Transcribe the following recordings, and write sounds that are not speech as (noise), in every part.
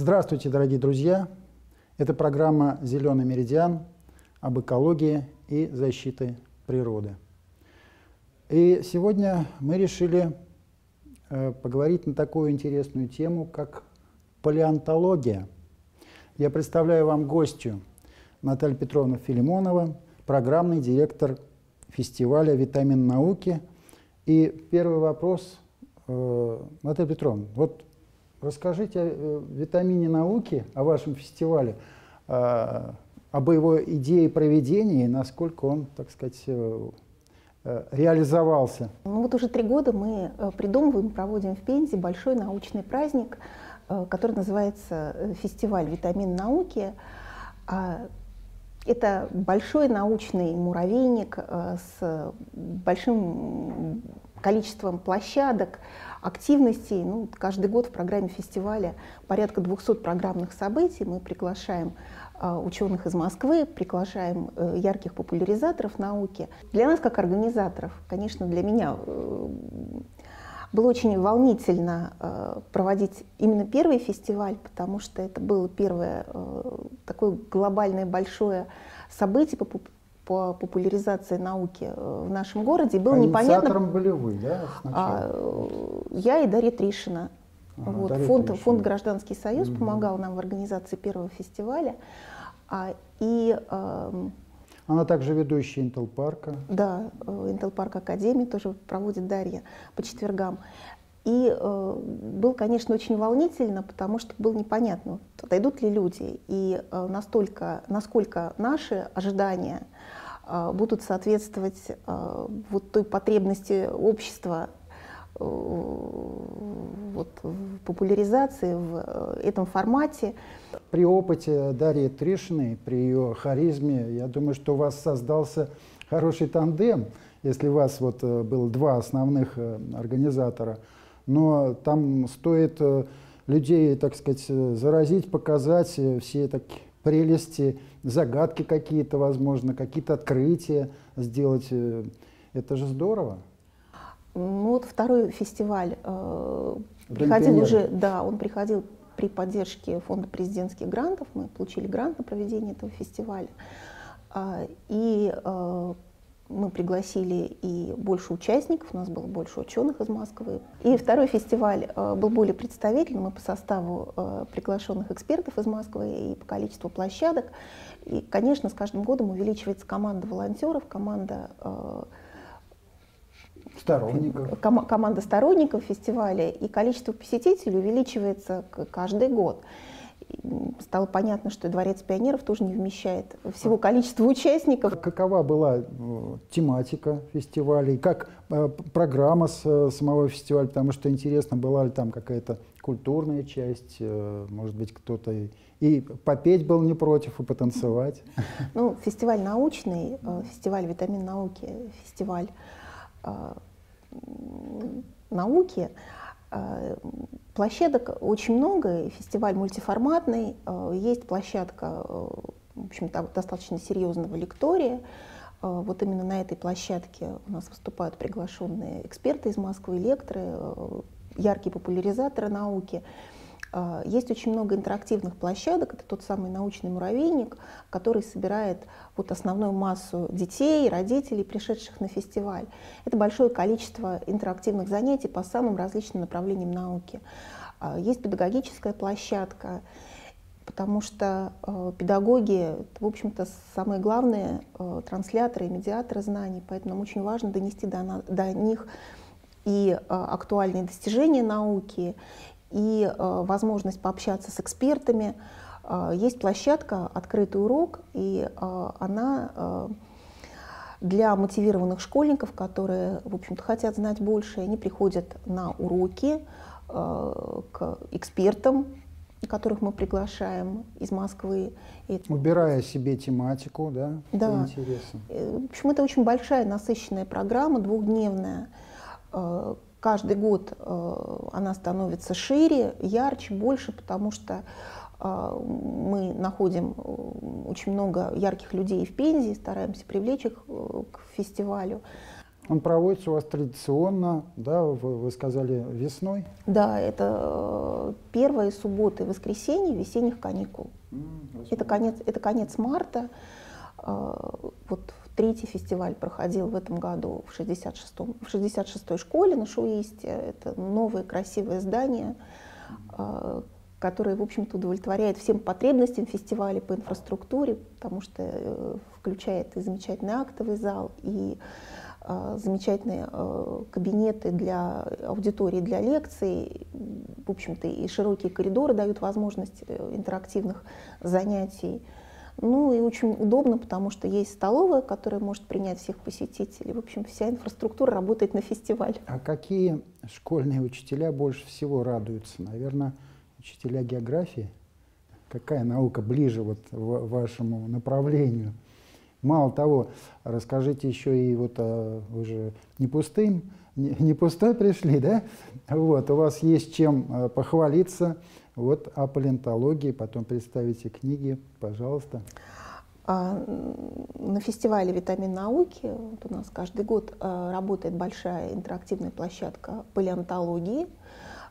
Здравствуйте, дорогие друзья! Это программа «Зеленый меридиан» об экологии и защите природы. И сегодня мы решили э, поговорить на такую интересную тему, как палеонтология. Я представляю вам гостью Наталья Петровна Филимонова, программный директор фестиваля «Витамин науки». И первый вопрос, э, Наталья Петровна, вот Расскажите о э, витамине науки, о вашем фестивале, а, об его идее проведения и насколько он, так сказать, э, э, реализовался. Ну вот уже три года мы придумываем, проводим в Пензе большой научный праздник, который называется «Фестиваль витамин науки». Это большой научный муравейник с большим количеством площадок, активностей. Ну, каждый год в программе фестиваля порядка 200 программных событий. Мы приглашаем э, ученых из Москвы, приглашаем э, ярких популяризаторов науки. Для нас, как организаторов, конечно, для меня э, было очень волнительно э, проводить именно первый фестиваль, потому что это было первое э, такое глобальное большое событие по по популяризации науки э, в нашем городе. Было а непонятно. были вы, да? А, я и Дарья Тришина. Ага, вот, Дарья фонд, Тришина. фонд «Гражданский союз» угу. помогал нам в организации первого фестиваля. А, и, э, Она также ведущая Intel парка. Да, э, Intel парк Академии тоже проводит Дарья по четвергам. И э, было, конечно, очень волнительно, потому что было непонятно, дойдут ли люди, и э, настолько, насколько наши ожидания – а, будут соответствовать а, вот той потребности общества э, вот, в популяризации в э, этом формате. При опыте Дарьи Тришиной, при ее харизме, я думаю, что у вас создался хороший тандем, если у вас вот э, было два основных организатора. Но там стоит людей, так сказать, заразить, показать все такие прелести, загадки какие-то, возможно, какие-то открытия сделать. Э, это же здорово. Ну вот второй фестиваль э, приходил уже, да, он приходил при поддержке фонда президентских грантов. Мы получили грант на проведение этого фестиваля. А, и э, мы пригласили и больше участников, у нас было больше ученых из Москвы. И второй фестиваль э, был более представительным и по составу э, приглашенных экспертов из Москвы, и по количеству площадок. И, конечно, с каждым годом увеличивается команда волонтеров, команда э, сторонников. Ком команда сторонников фестиваля, и количество посетителей увеличивается каждый год стало понятно, что Дворец пионеров тоже не вмещает всего количества участников. Какова была э, тематика фестиваля и как э, программа э, самого фестиваля? Потому что интересно, была ли там какая-то культурная часть, может быть, кто-то и попеть был не против, и потанцевать. Ну, фестиваль научный, фестиваль витамин науки, фестиваль науки. Площадок очень много, фестиваль мультиформатный, э, есть площадка, э, в общем-то, достаточно серьезного лектория. Э, вот именно на этой площадке у нас выступают приглашенные эксперты из Москвы, лекторы, яркие популяризаторы науки. А, есть очень много интерактивных площадок, это тот самый научный муравейник, который собирает вот основную массу детей, родителей, пришедших на фестиваль. Это большое количество интерактивных занятий по самым различным направлениям науки. А, есть педагогическая площадка, потому что э, педагоги, в общем-то, самые главные трансляторы и медиаторы знаний, поэтому нам очень важно донести до, до них и актуальные достижения науки, и э, возможность пообщаться с экспертами. Э, есть площадка «Открытый урок», и э, она для мотивированных школьников, которые, в общем-то, хотят знать больше, они приходят на уроки к экспертам, которых мы приглашаем из Москвы. Убирая себе тематику, да? Да. Интересно. В общем, это очень большая, насыщенная программа, двухдневная, каждый год э, она становится шире, ярче, больше, потому что э, мы находим э, очень много ярких людей в Пензе, стараемся привлечь их к фестивалю. Он проводится у вас традиционно, да, вы, вы сказали, весной? Да, это первые субботы и воскресенье весенних каникул. Mm, это, конец, это конец марта. Вот третий фестиваль проходил в этом году в 66-й в 66 школе на Шуисте. Это новое красивое здание, э, которое, в общем-то, удовлетворяет всем потребностям фестиваля по инфраструктуре, потому что включает и замечательный актовый зал, и Э, замечательные э, кабинеты для аудитории, для лекций. В общем-то, и широкие коридоры дают возможность э, интерактивных занятий. Ну и очень удобно, потому что есть столовая, которая может принять всех посетителей. В общем, вся инфраструктура работает на фестиваль. А какие школьные учителя больше всего радуются? Наверное, учителя географии? Какая наука ближе вот вашему направлению? Мало того, расскажите еще и вот а, вы же не пустым, не, не пустой пришли, да? Вот, у вас есть чем а, похвалиться вот о палеонтологии, потом представите книги, пожалуйста. А, на фестивале «Витамин науки» вот у нас каждый год а, работает большая интерактивная площадка палеонтологии –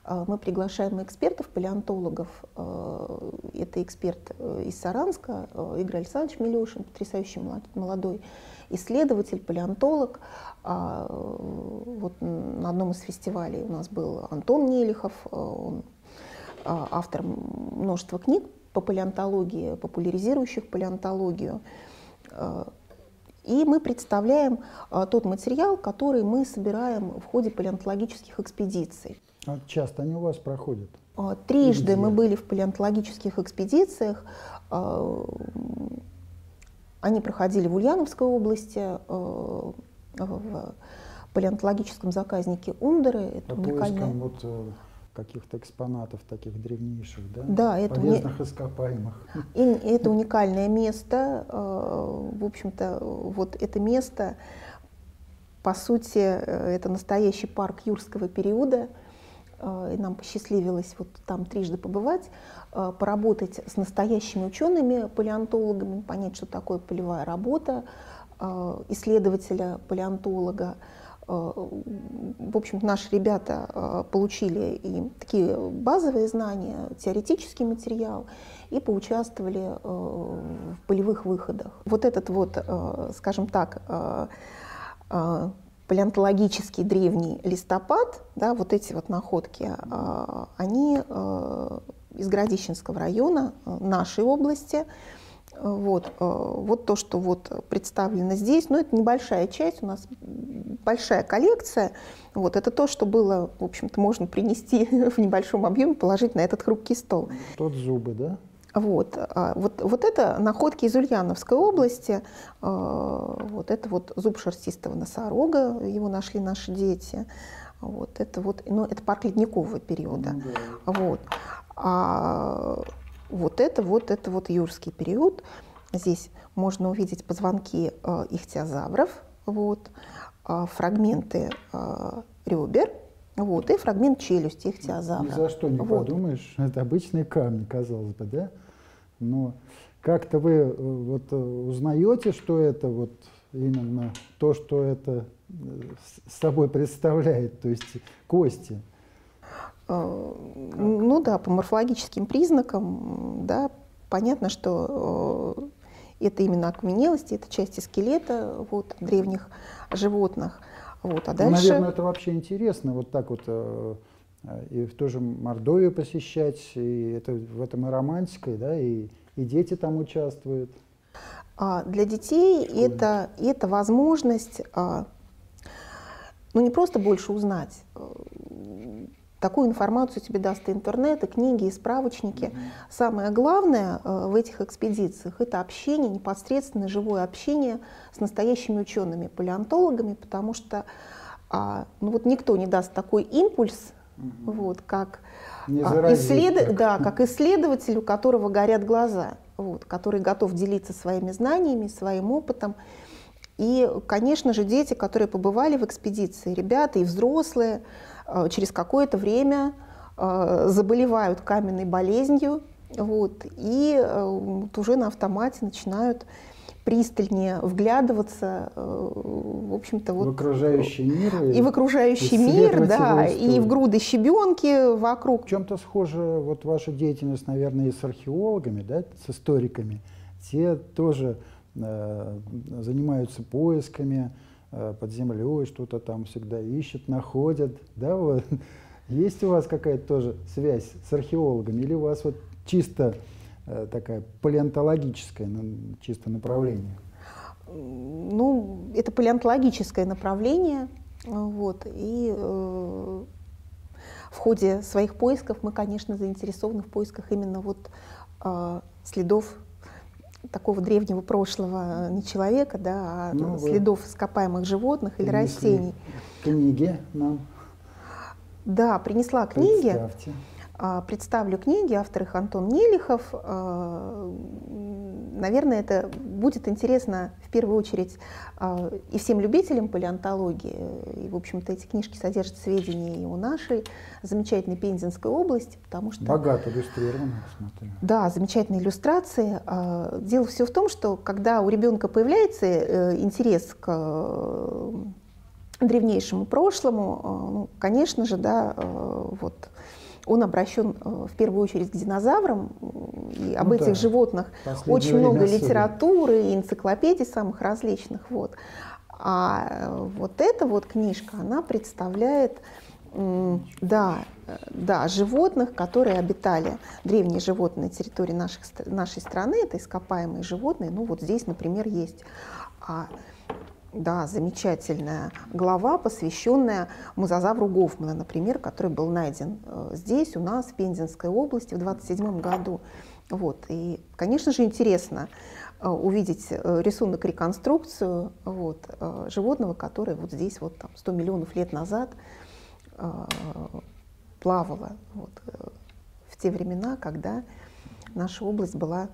мы приглашаем экспертов, палеонтологов. А, это эксперт э, из Саранска, Игорь Александрович Милешин, потрясающий молодой исследователь, палеонтолог. А, вот на одном из фестивалей у нас был Антон Нелихов, он автор множества книг по палеонтологии, популяризирующих палеонтологию. И мы представляем тот материал, который мы собираем в ходе палеонтологических экспедиций. А часто они у вас проходят? А, трижды мы были в палеонтологических экспедициях. А, они проходили в Ульяновской области, а, в палеонтологическом заказнике Ундеры. Это По уникальное... вот э, каких-то экспонатов таких древнейших, да? Да, это полезных уни... ископаемых. И это уникальное место. В общем-то, вот это место, по сути, э, это настоящий парк юрского периода. Э, и нам посчастливилось вот там трижды побывать, э, поработать с настоящими учеными, палеонтологами, понять, что такое полевая работа э, исследователя, палеонтолога. В общем, наши ребята получили и такие базовые знания, теоретический материал, и поучаствовали в полевых выходах. Вот этот вот, скажем так, палеонтологический древний листопад, да, вот эти вот находки, а, они а, из Городищенского района, а, нашей области. Вот, вот то, что вот представлено здесь, но ну, это небольшая часть, у нас большая коллекция. Вот, это то, что было, в общем-то, можно принести (laughs) в небольшом объеме, положить на этот хрупкий стол. Тот зубы, да? Вот, а, вот, вот это находки из Ульяновской области. А, вот это вот зуб шерстистого носорога, его нашли наши дети. Вот это вот, ну, это парк ледникового периода. Ну, да. Вот. А вот это вот, это вот юрский период. Здесь можно увидеть позвонки э, ихтиозавров, вот, фрагменты ребер, вот, и фрагмент челюсти ихтиозавра. Ни за что не вот. подумаешь, это обычные камни, казалось бы, да? Но как-то вы э, вот э, узнаете, что это вот именно то, что это э, с собой представляет, то есть кости? Ну да, по морфологическим признакам, да, понятно, что это именно окаменелости, это части скелета вот, древних животных. Вот, а дальше... Наверное, это вообще интересно, вот так вот и в ту же Мордовию посещать, и это, в этом и романтикой, да, и, и дети там участвуют. А для детей это, это возможность, а, ну не просто больше узнать, э, такую информацию тебе даст и интернет, и книги, и справочники. Mm-hmm. Самое главное э, в этих экспедициях это общение, непосредственное живое общение с настоящими учеными, палеонтологами, потому что а, ну вот никто не даст такой импульс Угу. Вот, как, а, исслед... да, как исследователь, у которого горят глаза, вот, который готов делиться своими знаниями, своим опытом. И, конечно же, дети, которые побывали в экспедиции, ребята и взрослые, э, через какое-то время э, заболевают каменной болезнью, вот, и э, вот уже на автомате начинают пристальнее вглядываться, э, в общем-то, вот в окружающий мир и в окружающий мир, да, и в груды щебенки вокруг. В чем-то схожа вот ваша деятельность, наверное, и с археологами, да, с историками. Те тоже э, занимаются поисками э, под землей, что-то там всегда ищут, находят, да, вот. Есть у вас какая-то тоже связь с археологами или у вас вот чисто такая палеонтологическое чисто направление? Ну, это палеонтологическое направление. Вот, и э, в ходе своих поисков мы, конечно, заинтересованы в поисках именно вот э, следов такого древнего прошлого не человека, да, а ну, следов ископаемых животных или растений. Книги нам. Да, принесла книги. Представьте. А, представлю книги, автор их Антон Нелихов. А, наверное, это будет интересно в первую очередь а, и всем любителям палеонтологии. И, в общем-то, эти книжки содержат сведения и о нашей замечательной Пензенской области, потому что... Богато иллюстрировано, смотрю. Да, замечательные иллюстрации. Дело все в том, что когда у ребенка появляется э, интерес к древнейшему прошлому, ну, конечно же, да, вот он обращен э, в первую очередь к динозаврам. И об ну, этих да. животных очень много особенно. литературы и энциклопедий самых различных. Вот. А э, вот эта вот книжка, она представляет да, э, да, животных, которые обитали, древние животные на территории наших, нашей страны, это ископаемые животные. Ну вот здесь, например, есть а да, замечательная глава, посвященная мозазавру Гофмана, например, который был найден э, здесь, у нас, в Пензенской области, в 27 году. Вот. И, конечно же, интересно э, увидеть э, рисунок, реконструкцию вот, животного, которое вот здесь вот, там, 100 миллионов лет назад плавало вот, в те времена, когда наша область была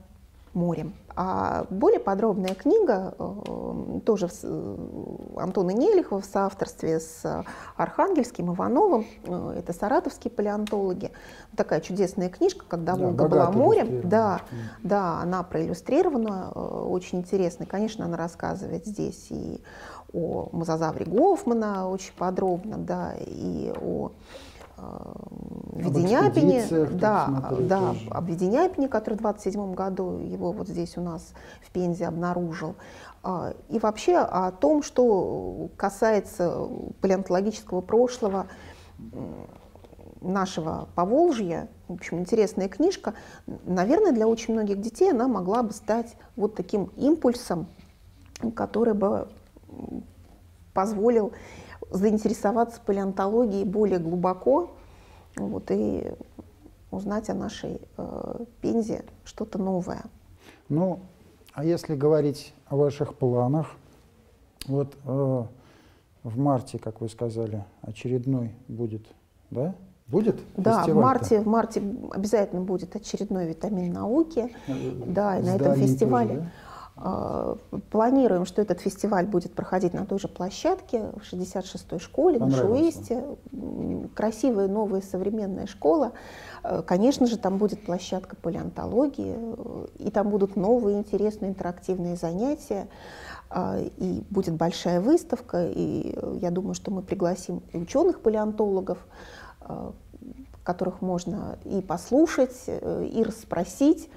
морем. А более подробная книга э, тоже э, Антона Нелихова в соавторстве с Архангельским, Ивановым, э, это саратовские палеонтологи. Такая чудесная книжка, когда да, Волга была морем. Да, да, она проиллюстрирована, очень интересно. Конечно, она рассказывает здесь и о мозазавре Гофмана очень подробно, да, и о Веденяпине, да, да, тоже. об Веденяпине, который в 27 году его вот здесь у нас в Пензе обнаружил. А, и вообще о том, что касается палеонтологического прошлого нашего Поволжья, в общем, интересная книжка. Наверное, для очень многих детей она могла бы стать вот таким импульсом, который бы позволил заинтересоваться палеонтологией более глубоко вот, и узнать о нашей э, Пензе что-то новое. Ну, а если говорить о ваших планах, вот э, в марте, как вы сказали, очередной будет, да? Будет? Да, в марте, в марте обязательно будет очередной витамин науки. Э, да, и на этом фестивале. Тоже, да? А, планируем, что этот фестиваль будет проходить на той же площадке, в 66-й школе, на Шуисте. Красивая, новая, современная школа. Э, конечно же, там будет площадка палеонтологии, и там будут новые интересные интерактивные занятия, и будет большая выставка, и я думаю, что мы пригласим ученых-палеонтологов, э, которых можно и послушать, э, и расспросить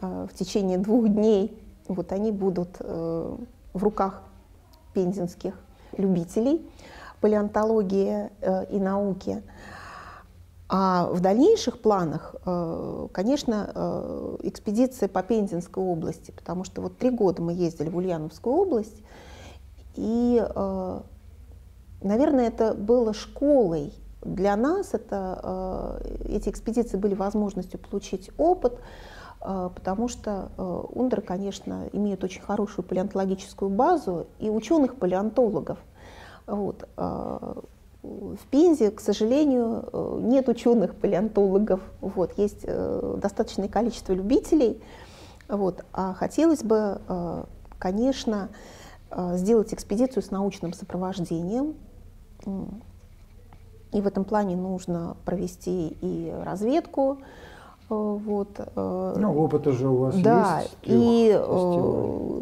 в течение двух дней вот они будут э, в руках пензенских любителей палеонтологии э, и науки. А в дальнейших планах, э, конечно, э, экспедиция по Пензенской области, потому что вот три года мы ездили в Ульяновскую область, и, наверное, это было школой для нас, это, эти экспедиции были возможностью получить опыт, потому что э, Ундер, конечно, имеет очень хорошую палеонтологическую базу и ученых-палеонтологов. Вот. А, в Пензе, к сожалению, нет ученых-палеонтологов, вот. есть э, достаточное количество любителей. Вот. А хотелось бы, конечно, сделать экспедицию с научным сопровождением. И в этом плане нужно провести и разведку, вот. Э, ну, опыт уже у вас да, есть. И э,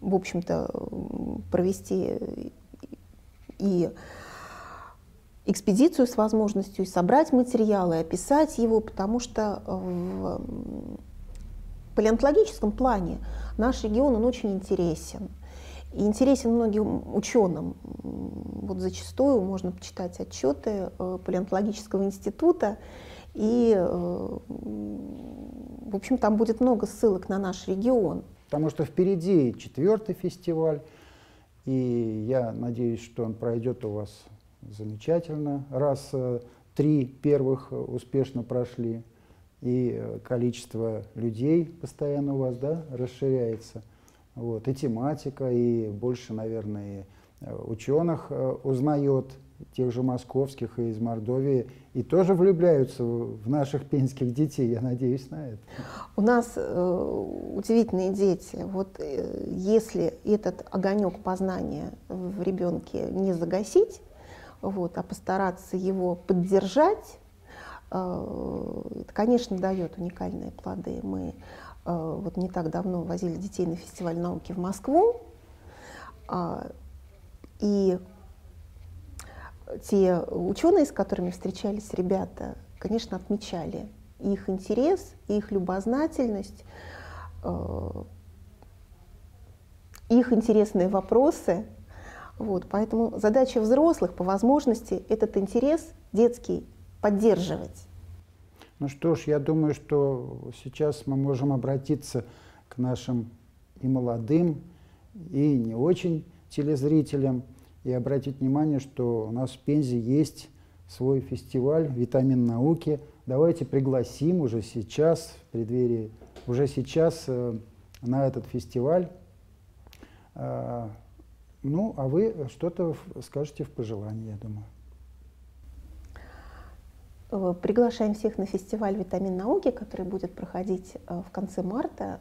в общем-то, провести и экспедицию с возможностью и собрать материалы, и описать его, потому что в палеонтологическом плане наш регион, он очень интересен. И интересен многим ученым. Вот зачастую можно почитать отчеты э, палеонтологического института, и, э, в общем, там будет много ссылок на наш регион. Потому что впереди четвертый фестиваль, и я надеюсь, что он пройдет у вас замечательно. Раз э, три первых успешно прошли, и количество людей постоянно у вас да, расширяется. Вот, и тематика, и больше, наверное, э, ученых э, узнает, тех же московских и из Мордовии, и тоже влюбляются в наших пенских детей, я надеюсь на это. У нас э, удивительные дети. Вот э, если этот огонек познания в ребенке не загасить, вот, а постараться его поддержать, э, это, конечно, дает уникальные плоды. Мы Э, вот не так давно возили детей на фестиваль науки в Москву, а, и те ученые, с которыми встречались ребята, конечно, отмечали их интерес, их любознательность, э, их интересные вопросы. Вот, поэтому задача взрослых по возможности этот интерес детский поддерживать. Ну что ж, я думаю, что сейчас мы можем обратиться к нашим и молодым, и не очень телезрителям, и обратить внимание, что у нас в Пензе есть свой фестиваль «Витамин науки». Давайте пригласим уже сейчас, в преддверии, уже сейчас э, на этот фестиваль. Э, ну, а вы что-то скажете в пожелании, я думаю. Э, приглашаем всех на фестиваль «Витамин науки», который будет проходить э, в конце марта.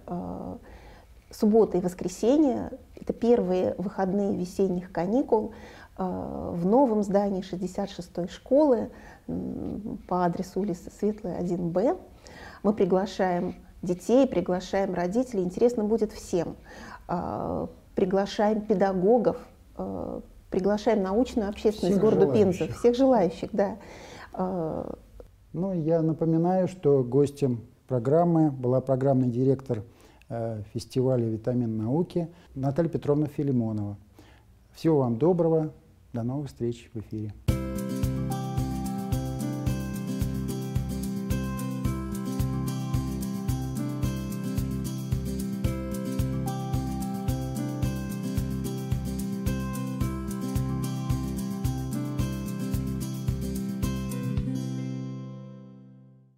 Э, суббота и воскресенье – это первые выходные весенних каникул в новом здании 66-й школы по адресу улицы Светлая, 1Б. Мы приглашаем детей, приглашаем родителей. Интересно будет всем. Приглашаем педагогов, приглашаем научную общественность всех города Пензы, всех желающих, да. Ну, я напоминаю, что гостем программы была программный директор э, фестиваля «Витамин науки» Наталья Петровна Филимонова. Всего вам доброго, до новых встреч в эфире.